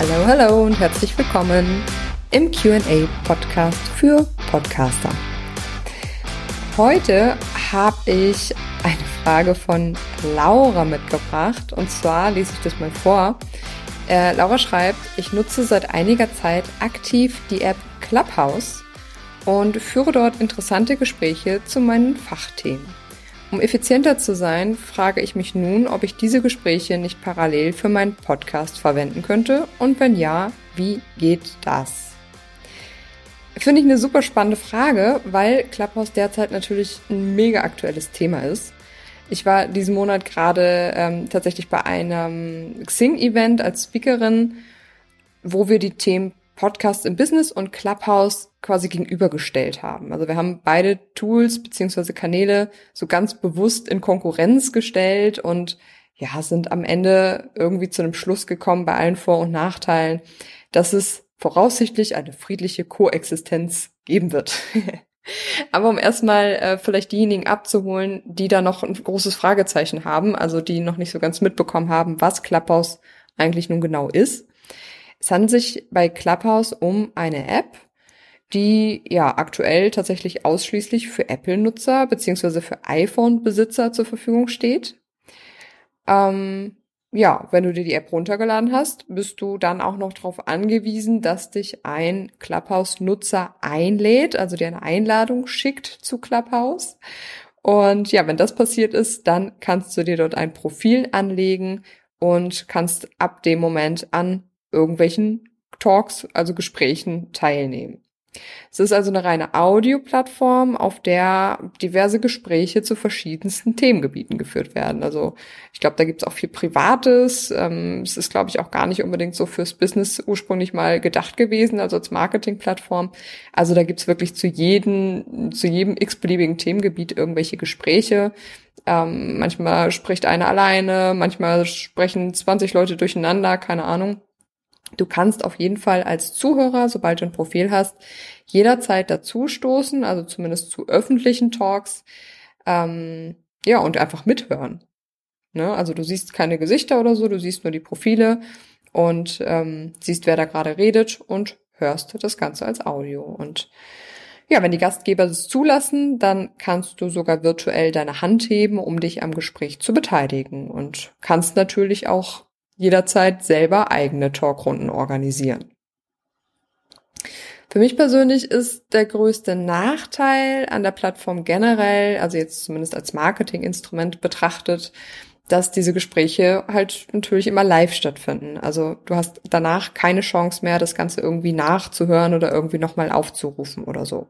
Hallo, hallo und herzlich willkommen im QA Podcast für Podcaster. Heute habe ich eine Frage von Laura mitgebracht und zwar lese ich das mal vor. Äh, Laura schreibt, ich nutze seit einiger Zeit aktiv die App Clubhouse und führe dort interessante Gespräche zu meinen Fachthemen. Um effizienter zu sein, frage ich mich nun, ob ich diese Gespräche nicht parallel für meinen Podcast verwenden könnte und wenn ja, wie geht das? Finde ich eine super spannende Frage, weil Clubhouse derzeit natürlich ein mega aktuelles Thema ist. Ich war diesen Monat gerade ähm, tatsächlich bei einem Xing-Event als Speakerin, wo wir die Themen Podcast im Business und Clubhouse quasi gegenübergestellt haben. Also wir haben beide Tools beziehungsweise Kanäle so ganz bewusst in Konkurrenz gestellt und ja, sind am Ende irgendwie zu einem Schluss gekommen bei allen Vor- und Nachteilen, dass es voraussichtlich eine friedliche Koexistenz geben wird. Aber um erstmal äh, vielleicht diejenigen abzuholen, die da noch ein großes Fragezeichen haben, also die noch nicht so ganz mitbekommen haben, was Clubhouse eigentlich nun genau ist. Es handelt sich bei Clubhouse um eine App, die ja aktuell tatsächlich ausschließlich für Apple-Nutzer beziehungsweise für iPhone-Besitzer zur Verfügung steht. Ähm, ja, wenn du dir die App runtergeladen hast, bist du dann auch noch darauf angewiesen, dass dich ein Clubhouse-Nutzer einlädt, also dir eine Einladung schickt zu Clubhouse. Und ja, wenn das passiert ist, dann kannst du dir dort ein Profil anlegen und kannst ab dem Moment an irgendwelchen Talks, also Gesprächen teilnehmen. Es ist also eine reine Audioplattform, auf der diverse Gespräche zu verschiedensten Themengebieten geführt werden. Also ich glaube, da gibt es auch viel Privates. Ähm, es ist, glaube ich, auch gar nicht unbedingt so fürs Business ursprünglich mal gedacht gewesen, also als Marketingplattform. Also da gibt es wirklich zu jedem, zu jedem x-beliebigen Themengebiet irgendwelche Gespräche. Ähm, manchmal spricht einer alleine, manchmal sprechen 20 Leute durcheinander, keine Ahnung. Du kannst auf jeden Fall als Zuhörer, sobald du ein Profil hast, jederzeit dazustoßen, also zumindest zu öffentlichen Talks, ähm, ja, und einfach mithören. Ne? Also du siehst keine Gesichter oder so, du siehst nur die Profile und ähm, siehst, wer da gerade redet und hörst das Ganze als Audio. Und ja, wenn die Gastgeber es zulassen, dann kannst du sogar virtuell deine Hand heben, um dich am Gespräch zu beteiligen und kannst natürlich auch jederzeit selber eigene Talkrunden organisieren. Für mich persönlich ist der größte Nachteil an der Plattform generell, also jetzt zumindest als Marketinginstrument betrachtet, dass diese Gespräche halt natürlich immer live stattfinden. Also du hast danach keine Chance mehr, das Ganze irgendwie nachzuhören oder irgendwie nochmal aufzurufen oder so.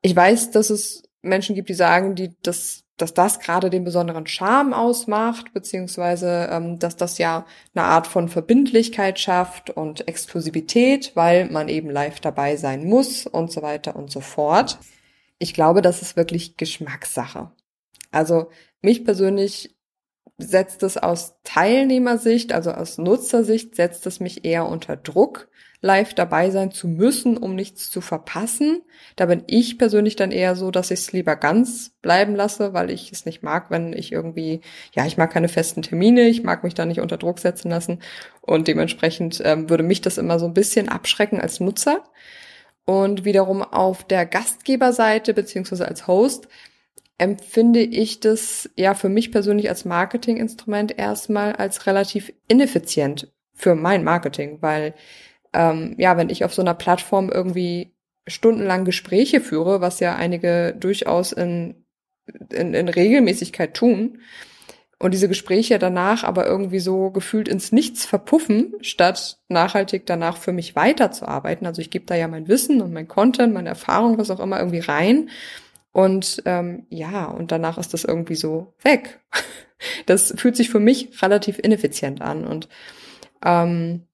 Ich weiß, dass es Menschen gibt, die sagen, die das dass das gerade den besonderen Charme ausmacht, beziehungsweise ähm, dass das ja eine Art von Verbindlichkeit schafft und Exklusivität, weil man eben live dabei sein muss und so weiter und so fort. Ich glaube, das ist wirklich Geschmackssache. Also mich persönlich setzt es aus Teilnehmersicht, also aus Nutzersicht, setzt es mich eher unter Druck, live dabei sein zu müssen, um nichts zu verpassen. Da bin ich persönlich dann eher so, dass ich es lieber ganz bleiben lasse, weil ich es nicht mag, wenn ich irgendwie, ja, ich mag keine festen Termine, ich mag mich da nicht unter Druck setzen lassen und dementsprechend ähm, würde mich das immer so ein bisschen abschrecken als Nutzer. Und wiederum auf der Gastgeberseite beziehungsweise als Host empfinde ich das ja für mich persönlich als Marketinginstrument erstmal als relativ ineffizient für mein Marketing, weil ähm, ja, wenn ich auf so einer Plattform irgendwie stundenlang Gespräche führe, was ja einige durchaus in, in, in Regelmäßigkeit tun, und diese Gespräche danach aber irgendwie so gefühlt ins Nichts verpuffen, statt nachhaltig danach für mich weiterzuarbeiten. Also ich gebe da ja mein Wissen und mein Content, meine Erfahrung, was auch immer irgendwie rein. Und ähm, ja, und danach ist das irgendwie so weg. Das fühlt sich für mich relativ ineffizient an. Und ähm,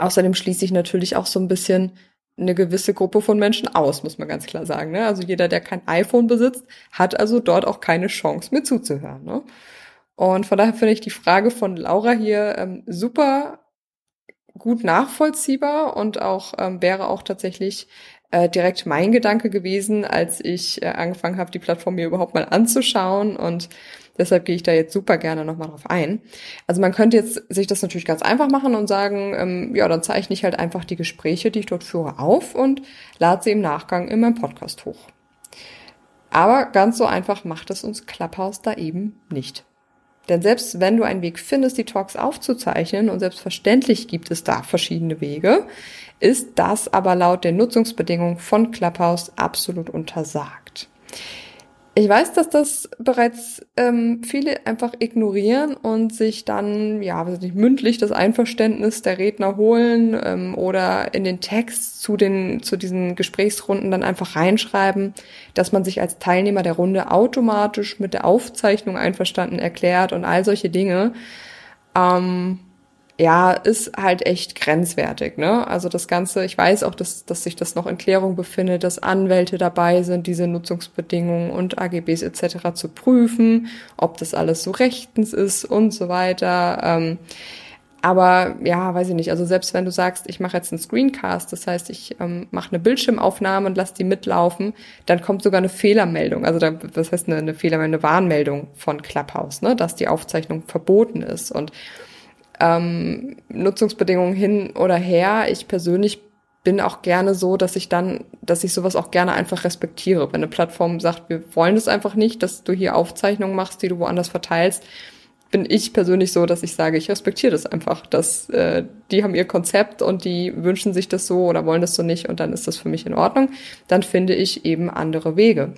Außerdem schließe ich natürlich auch so ein bisschen eine gewisse Gruppe von Menschen aus, muss man ganz klar sagen. Ne? Also jeder, der kein iPhone besitzt, hat also dort auch keine Chance, mir zuzuhören. Ne? Und von daher finde ich die Frage von Laura hier ähm, super gut nachvollziehbar und auch ähm, wäre auch tatsächlich äh, direkt mein Gedanke gewesen, als ich äh, angefangen habe, die Plattform mir überhaupt mal anzuschauen und deshalb gehe ich da jetzt super gerne nochmal drauf ein. Also man könnte jetzt sich das natürlich ganz einfach machen und sagen, ähm, ja, dann zeichne ich halt einfach die Gespräche, die ich dort führe, auf und lade sie im Nachgang in meinem Podcast hoch. Aber ganz so einfach macht es uns Clubhouse da eben nicht. Denn selbst wenn du einen Weg findest, die Talks aufzuzeichnen, und selbstverständlich gibt es da verschiedene Wege, ist das aber laut den Nutzungsbedingungen von Clubhouse absolut untersagt. Ich weiß, dass das bereits ähm, viele einfach ignorieren und sich dann, ja, weiß nicht, mündlich das Einverständnis der Redner holen ähm, oder in den Text zu den zu diesen Gesprächsrunden dann einfach reinschreiben, dass man sich als Teilnehmer der Runde automatisch mit der Aufzeichnung einverstanden erklärt und all solche Dinge. Ähm, ja, ist halt echt grenzwertig, ne? Also das Ganze, ich weiß auch, dass, dass sich das noch in Klärung befindet, dass Anwälte dabei sind, diese Nutzungsbedingungen und AGBs etc. zu prüfen, ob das alles so rechtens ist und so weiter. Ähm, aber ja, weiß ich nicht. Also selbst wenn du sagst, ich mache jetzt einen Screencast, das heißt, ich ähm, mache eine Bildschirmaufnahme und lass die mitlaufen, dann kommt sogar eine Fehlermeldung. Also da, das heißt eine, eine Fehlermeldung, eine Warnmeldung von Clubhouse, ne, dass die Aufzeichnung verboten ist. Und ähm, Nutzungsbedingungen hin oder her. Ich persönlich bin auch gerne so, dass ich dann, dass ich sowas auch gerne einfach respektiere. Wenn eine Plattform sagt, wir wollen es einfach nicht, dass du hier Aufzeichnungen machst, die du woanders verteilst, bin ich persönlich so, dass ich sage, ich respektiere das einfach, dass äh, die haben ihr Konzept und die wünschen sich das so oder wollen das so nicht und dann ist das für mich in Ordnung. Dann finde ich eben andere Wege.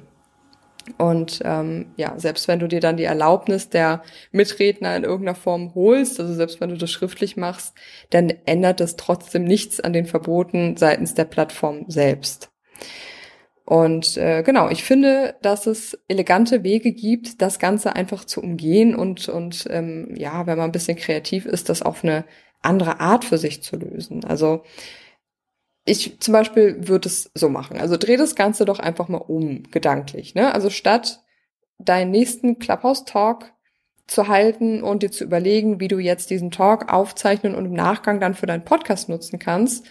Und ähm, ja, selbst wenn du dir dann die Erlaubnis der Mitredner in irgendeiner Form holst, also selbst wenn du das schriftlich machst, dann ändert das trotzdem nichts an den Verboten seitens der Plattform selbst. Und äh, genau, ich finde, dass es elegante Wege gibt, das Ganze einfach zu umgehen und, und ähm, ja, wenn man ein bisschen kreativ ist, das auf eine andere Art für sich zu lösen. Also ich zum Beispiel würde es so machen. Also dreh das Ganze doch einfach mal um, gedanklich. Ne? Also statt deinen nächsten Clubhouse-Talk zu halten und dir zu überlegen, wie du jetzt diesen Talk aufzeichnen und im Nachgang dann für deinen Podcast nutzen kannst,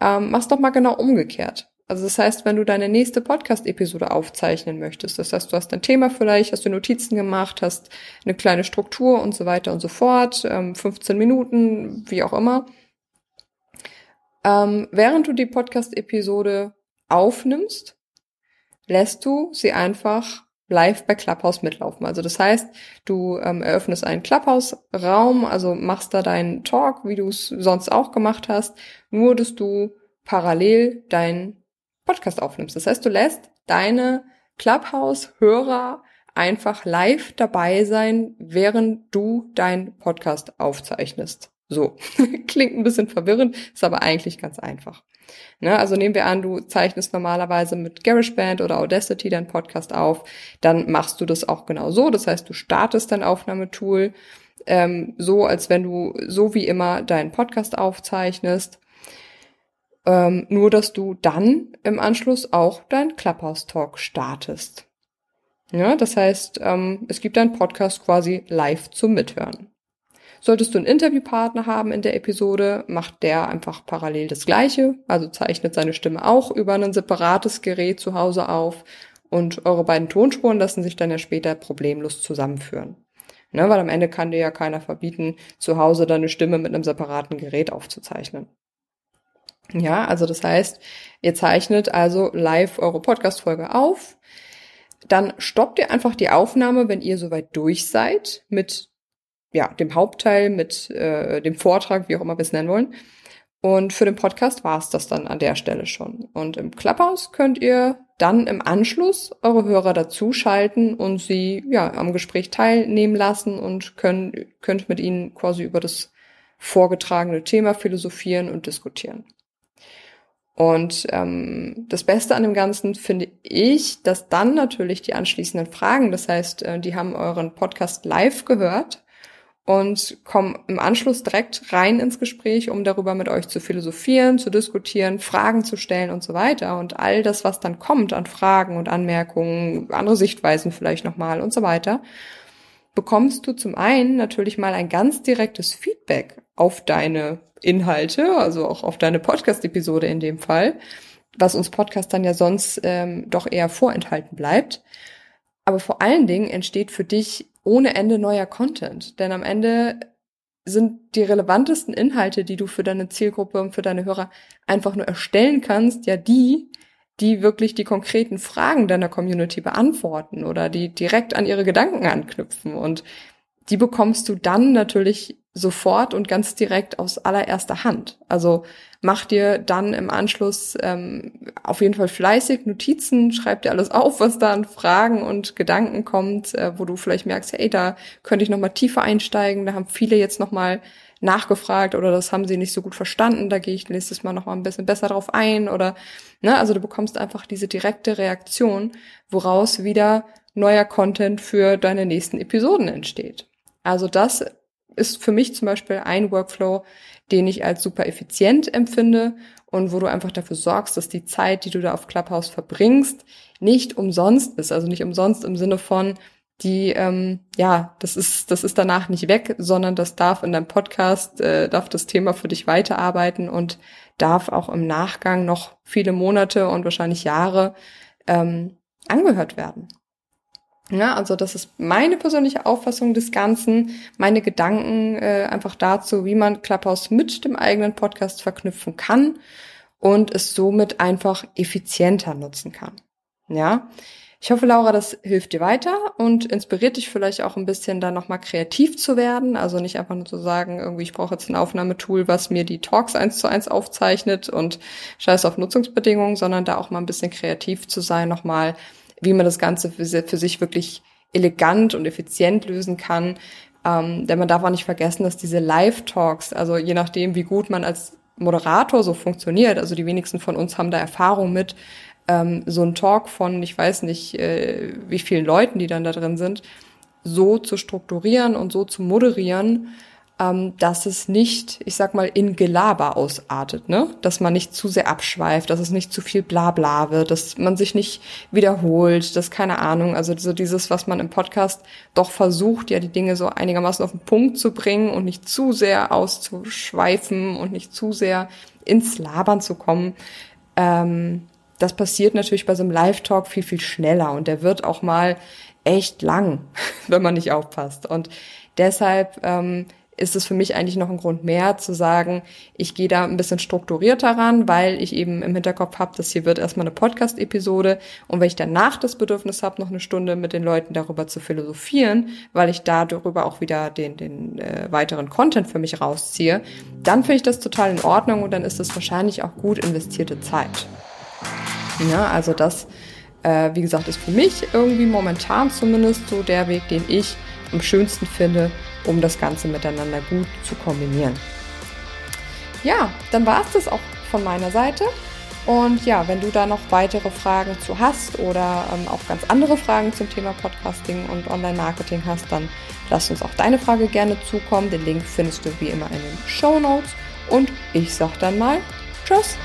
ähm, mach's doch mal genau umgekehrt. Also das heißt, wenn du deine nächste Podcast-Episode aufzeichnen möchtest, das heißt, du hast ein Thema vielleicht, hast du Notizen gemacht, hast eine kleine Struktur und so weiter und so fort, ähm, 15 Minuten, wie auch immer, ähm, während du die Podcast-Episode aufnimmst, lässt du sie einfach live bei Clubhouse mitlaufen. Also das heißt, du ähm, eröffnest einen Clubhouse-Raum, also machst da deinen Talk, wie du es sonst auch gemacht hast, nur dass du parallel deinen Podcast aufnimmst. Das heißt, du lässt deine Clubhouse-Hörer einfach live dabei sein, während du deinen Podcast aufzeichnest. So, klingt ein bisschen verwirrend, ist aber eigentlich ganz einfach. Ne, also nehmen wir an, du zeichnest normalerweise mit GarageBand oder Audacity deinen Podcast auf, dann machst du das auch genau so. Das heißt, du startest dein Aufnahmetool ähm, so, als wenn du so wie immer deinen Podcast aufzeichnest. Ähm, nur, dass du dann im Anschluss auch dein Clubhouse-Talk startest. Ja, das heißt, ähm, es gibt deinen Podcast quasi live zum Mithören. Solltest du einen Interviewpartner haben in der Episode, macht der einfach parallel das Gleiche, also zeichnet seine Stimme auch über ein separates Gerät zu Hause auf und eure beiden Tonspuren lassen sich dann ja später problemlos zusammenführen. Ne, weil am Ende kann dir ja keiner verbieten, zu Hause deine Stimme mit einem separaten Gerät aufzuzeichnen. Ja, also das heißt, ihr zeichnet also live eure Podcast-Folge auf. Dann stoppt ihr einfach die Aufnahme, wenn ihr soweit durch seid mit ja, dem Hauptteil, mit äh, dem Vortrag, wie auch immer wir es nennen wollen. Und für den Podcast war es das dann an der Stelle schon. Und im Clubhouse könnt ihr dann im Anschluss eure Hörer dazuschalten und sie ja am Gespräch teilnehmen lassen und können, könnt mit ihnen quasi über das vorgetragene Thema philosophieren und diskutieren. Und ähm, das Beste an dem Ganzen finde ich, dass dann natürlich die anschließenden Fragen, das heißt, äh, die haben euren Podcast live gehört und komme im Anschluss direkt rein ins Gespräch, um darüber mit euch zu philosophieren, zu diskutieren, Fragen zu stellen und so weiter. Und all das, was dann kommt an Fragen und Anmerkungen, andere Sichtweisen vielleicht nochmal und so weiter, bekommst du zum einen natürlich mal ein ganz direktes Feedback auf deine Inhalte, also auch auf deine Podcast-Episode in dem Fall, was uns Podcastern ja sonst ähm, doch eher vorenthalten bleibt. Aber vor allen Dingen entsteht für dich ohne Ende neuer Content. Denn am Ende sind die relevantesten Inhalte, die du für deine Zielgruppe und für deine Hörer einfach nur erstellen kannst, ja die, die wirklich die konkreten Fragen deiner Community beantworten oder die direkt an ihre Gedanken anknüpfen. Und die bekommst du dann natürlich sofort und ganz direkt aus allererster Hand. Also mach dir dann im Anschluss ähm, auf jeden Fall fleißig Notizen, schreib dir alles auf, was da an Fragen und Gedanken kommt, äh, wo du vielleicht merkst, hey, da könnte ich noch mal tiefer einsteigen, da haben viele jetzt noch mal nachgefragt oder das haben sie nicht so gut verstanden, da gehe ich nächstes Mal noch mal ein bisschen besser drauf ein oder ne, also du bekommst einfach diese direkte Reaktion, woraus wieder neuer Content für deine nächsten Episoden entsteht. Also das ist für mich zum Beispiel ein Workflow, den ich als super effizient empfinde und wo du einfach dafür sorgst, dass die Zeit, die du da auf Clubhouse verbringst, nicht umsonst ist. Also nicht umsonst im Sinne von, die, ähm, ja, das ist, das ist danach nicht weg, sondern das darf in deinem Podcast, äh, darf das Thema für dich weiterarbeiten und darf auch im Nachgang noch viele Monate und wahrscheinlich Jahre ähm, angehört werden. Ja, also das ist meine persönliche Auffassung des Ganzen, meine Gedanken äh, einfach dazu, wie man Clubhouse mit dem eigenen Podcast verknüpfen kann und es somit einfach effizienter nutzen kann. Ja, ich hoffe, Laura, das hilft dir weiter und inspiriert dich vielleicht auch ein bisschen, da nochmal kreativ zu werden. Also nicht einfach nur zu sagen, irgendwie, ich brauche jetzt ein Aufnahmetool, was mir die Talks eins zu eins aufzeichnet und scheiß auf Nutzungsbedingungen, sondern da auch mal ein bisschen kreativ zu sein, nochmal wie man das Ganze für, für sich wirklich elegant und effizient lösen kann. Ähm, denn man darf auch nicht vergessen, dass diese Live-Talks, also je nachdem, wie gut man als Moderator so funktioniert, also die wenigsten von uns haben da Erfahrung mit, ähm, so ein Talk von, ich weiß nicht, äh, wie vielen Leuten, die dann da drin sind, so zu strukturieren und so zu moderieren, ähm, dass es nicht, ich sag mal, in Gelaber ausartet, ne? Dass man nicht zu sehr abschweift, dass es nicht zu viel Blabla wird, dass man sich nicht wiederholt, dass keine Ahnung, also so dieses, was man im Podcast doch versucht, ja, die Dinge so einigermaßen auf den Punkt zu bringen und nicht zu sehr auszuschweifen und nicht zu sehr ins Labern zu kommen. Ähm, das passiert natürlich bei so einem Live-Talk viel, viel schneller und der wird auch mal echt lang, wenn man nicht aufpasst. Und deshalb ähm, ist es für mich eigentlich noch ein Grund mehr zu sagen, ich gehe da ein bisschen strukturierter ran, weil ich eben im Hinterkopf habe, dass hier wird erstmal eine Podcast-Episode und wenn ich danach das Bedürfnis habe, noch eine Stunde mit den Leuten darüber zu philosophieren, weil ich da darüber auch wieder den, den äh, weiteren Content für mich rausziehe, dann finde ich das total in Ordnung und dann ist das wahrscheinlich auch gut investierte Zeit. Ja, also das, äh, wie gesagt, ist für mich irgendwie momentan zumindest so der Weg, den ich am schönsten finde, um das Ganze miteinander gut zu kombinieren. Ja, dann war es das auch von meiner Seite. Und ja, wenn du da noch weitere Fragen zu hast oder ähm, auch ganz andere Fragen zum Thema Podcasting und Online-Marketing hast, dann lass uns auch deine Frage gerne zukommen. Den Link findest du wie immer in den Show Notes. Und ich sag dann mal Tschüss!